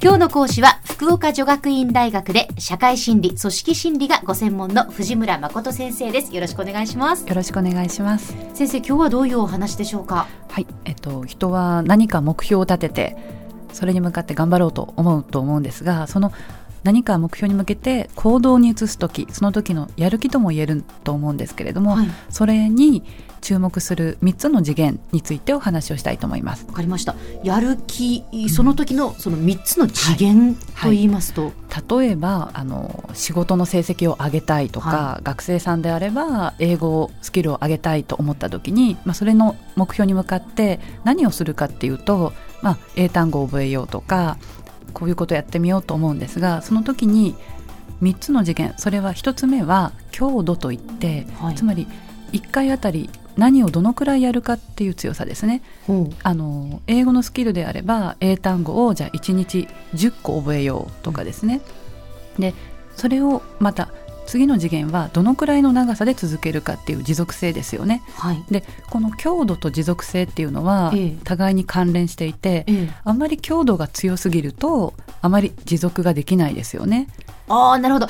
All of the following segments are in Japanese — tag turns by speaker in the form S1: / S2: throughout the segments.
S1: 今日の講師は福岡女学院大学で社会心理組織心理がご専門の藤村誠先生です。よろしくお願いします。
S2: よろしくお願いします。
S1: 先生今日はどういうお話でしょうか？
S2: はい。えっと人は何か目標を立ててそれに向かって頑張ろうと思うと思うんですがその何か目標に向けて行動に移す時その時のやる気とも言えると思うんですけれども、はい、それに注目する3つの次元についてお話をしたいと思います。
S1: わかりました。やる気その時のその3つの次元と言いますと、はい
S2: はい、例えばあの仕事の成績を上げたいとか、はい、学生さんであれば英語スキルを上げたいと思った時に、まあ、それの目標に向かって何をするかっていうと、まあ、英単語を覚えようとかこういうことやってみようと思うんですがその時に3つの次元それは1つ目は強度といって、はい、つまり1回あたり何をどのくらいやるかっていう強さですね、う。ん、あの英語のスキルであれば英単語をじゃあ1日10個覚えようとかですね。でそれをまた次の次元はどのくらいの長さで続けるかっていう持続性ですよね。はい、でこの強度と持続性っていうのは互いに関連していて、ええ、あんまり強度が強すぎるとあまり持続ができないですよね。
S1: あなるほど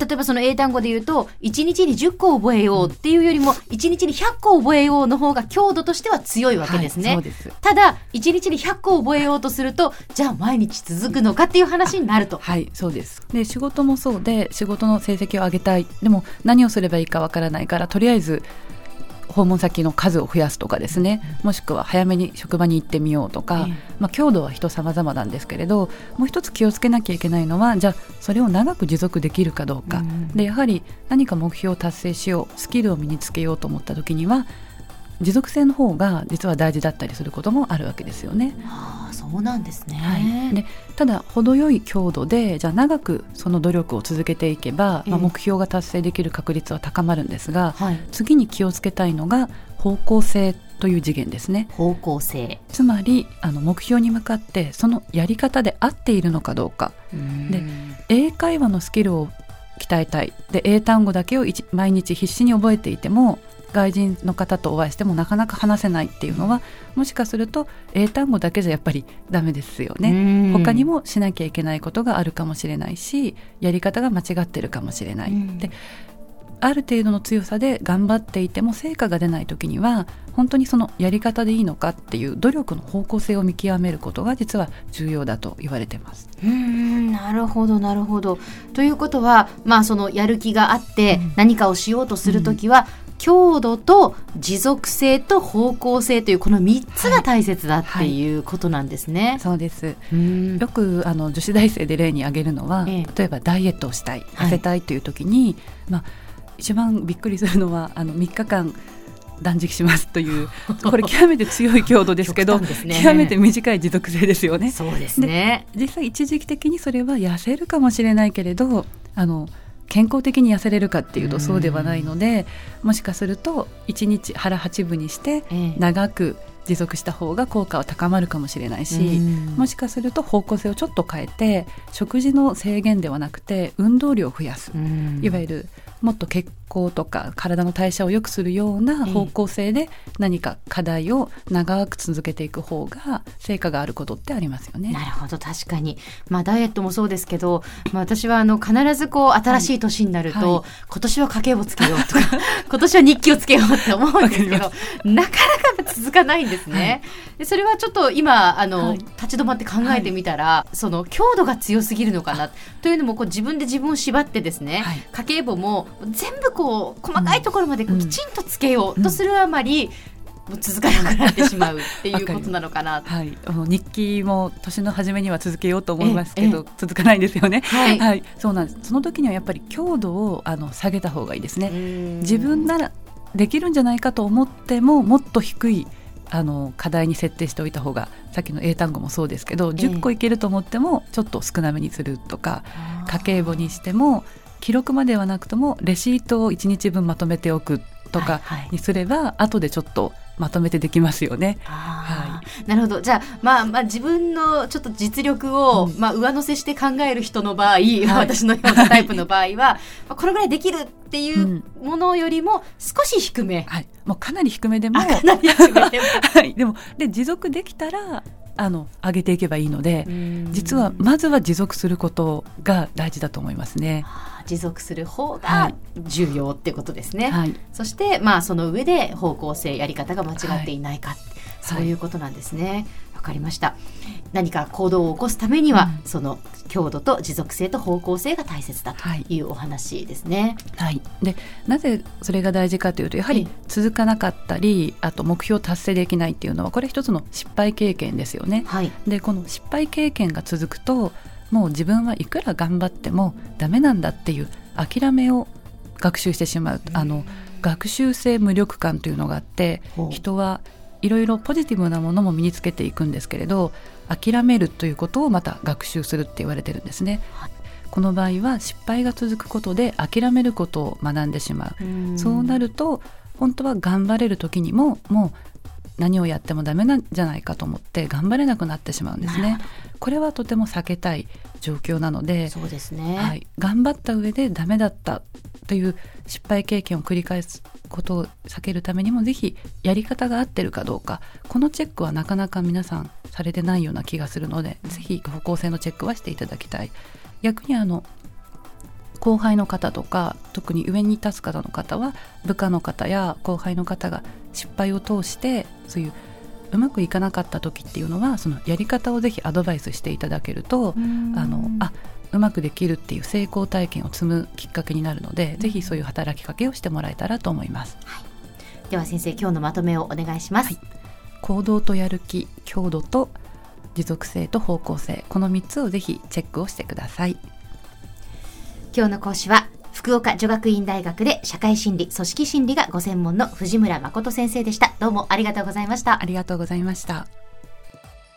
S1: 例えばその英単語で言うと1日に10個覚えようっていうよりも1日に100個覚えようの方が強度としては強いわけですね、はい、ただ1日に100個覚えようとするとじゃあ毎日続くのかっていう話になると。
S2: はいそうです。で仕事もそうで仕事の成績を上げたい。でも何をすればいいかわからないからとりあえず訪問先の数を増やすとかですね、もしくは早めに職場に行ってみようとか、まあ、強度は人様々なんですけれどもう一つ気をつけなきゃいけないのはじゃあそれを長く持続できるかどうか、でやはり何か目標を達成しようスキルを身につけようと思った時には持続性の方が実は大事だったりすることもあるわけですよね。
S1: ああそうなんですね、
S2: はい、でただ程よい強度でじゃあ長くその努力を続けていけば、まあ、目標が達成できる確率は高まるんですが、はい、次に気をつけたいのが方向性という次元ですね。
S1: 方向性。
S2: つまりあの目標に向かってそのやり方で合っているのかどうか。で英会話のスキルを鍛えたい。で英単語だけを毎日必死に覚えていても外人の方とお会いしてもなかなか話せないっていうのはもしかすると英単語だけじゃやっぱりダメですよね他にもしなきゃいけないことがあるかもしれないしやり方が間違ってるかもしれない。である程度の強さで頑張っていても成果が出ない時には本当にそのやり方でいいのかっていう努力の方向性を見極めることが実は重要だと言われてます。
S1: うんなるほどなるほど。ということはまあそのやる気があって何かをしようとする時は、強度と持続性と方向性というこの3つが大切だっていうことなんですね。はい。はい、
S2: そうです。よくあの女子大生で例に挙げるのは、ええ、例えばダイエットをしたい痩せたいという時に、はい、まあ、一番びっくりするのはあの3日間断食しますという これ極めて強い強度ですけどね、極めて短い持続性ですよね。
S1: そうですね。
S2: 実際一時的にそれは痩せるかもしれないけれどあの健康的に痩せれるかっていうとそうではないのでもしかすると1日腹八分にして長く持続した方が効果は高まるかもしれないしもしかすると方向性をちょっと変えて食事の制限ではなくて運動量を増やす。いわゆるもっと血行とか体の代謝を良くするような方向性で何か課題を長く続けていく方が成果があることってありますよね。
S1: なるほど確かに、まあ、ダイエットもそうですけど、まあ、私はあの必ずこう新しい年になると、はい。はい、今年は家計簿つけようとか 今年は日記をつけようって思うんですけど なかなか続かないんですね。はい、でそれはちょっと今あの、立ち止まって考えてみたら、その強度が強すぎるのかなというのもこう自分で自分を縛ってですね、家計簿も全部こう細かいところまできちんとつけようとするあまり、もう続かなくなってしまうっていうことなのかな。
S2: はい、日記も年の初めには続けようと思いますけど、続かないんですよね。はい、はい、そうなんです。その時にはやっぱり強度をあの下げた方がいいですね。自分ならできるんじゃないかと思ってももっと低いあの課題に設定しておいた方がさっきの英単語もそうですけど、え10個いけると思ってもちょっと少なめにするとか家計簿にしても記録まではなくともレシートを1日分まとめておくとかにすれば、はいはい、後でちょっとまとめてできますよね。
S1: はい、なるほど。じゃあ、まあ、まあ自分のちょっと実力を、うん、まあ、上乗せして考える人の場合、はい、私のようなタイプの場合は、まあ、これぐらいできるっていうものよりも少し低め、
S2: はい、もうかなり低めでも。
S1: かなり低めでも、
S2: はい、でもで持続できたらあの上げていけばいいので実はまずは持続することが大事だと思いますね。
S1: 持続する方が重要ってことですね。はい、そしてまあその上で方向性やり方が間違っていないか、はい、そういうことなんですね。わかりました。何か行動を起こすためには、うん、その強度と持続性と方向性が大切だというお話ですね。
S2: はい、でなぜそれが大事かというとやはり続かなかったりあと目標達成できないっていうのはこれ一つの失敗経験ですよね。はい、でこの失敗経験が続くともう自分はいくら頑張ってもダメなんだっていう諦めを学習してしまう。あの学習性無力感というのがあって人はいろいろポジティブなものも身につけていくんですけれど諦めるということをまた学習するって言われてるんですね。この場合は失敗が続くことで諦めることを学んでしまう。そうなると本当は頑張れる時にももう何をやってもダメなんじゃないかと思って頑張れなくなってしまうんですね。これはとても避けたい状況なので
S1: そうですね、
S2: はい、頑張った上でダメだったという失敗経験を繰り返すことを避けるためにもぜひやり方が合ってるかどうか。このチェックはなかなか皆さんされてないような気がするのでぜひ方向性のチェックはしていただきたい。逆にあの後輩の方とか特に上に立つ方の方は部下の方や後輩の方が失敗を通してそういううまくいかなかった時っていうのはそのやり方をぜひアドバイスしていただけるとあのあうまくできるっていう成功体験を積むきっかけになるので、うん、ぜひそういう働きかけをしてもらえたらと思います、はい、
S1: では先生今日のまとめをお願いします、はい、
S2: 行動とやる気強度と持続性と方向性。この3つをぜひチェックをしてください。
S1: 今日の講師は福岡女学院大学で社会心理組織心理がご専門の藤村誠先生でした。どうもありがとうございました。
S2: ありがとうございました。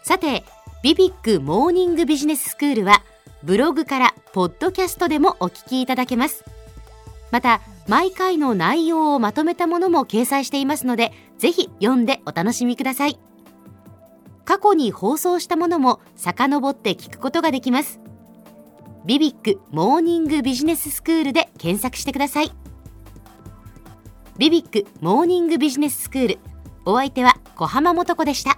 S1: さてビビックモーニングビジネススクールはブログからポッドキャストでもお聞きいただけます。また、毎回の内容をまとめたものも掲載していますので、ぜひ読んでお楽しみください。過去に放送したものも遡って聞くことができます。ビビックモーニングビジネススクールで検索してください。ビビックモーニングビジネススクール。お相手は小浜もとこでした。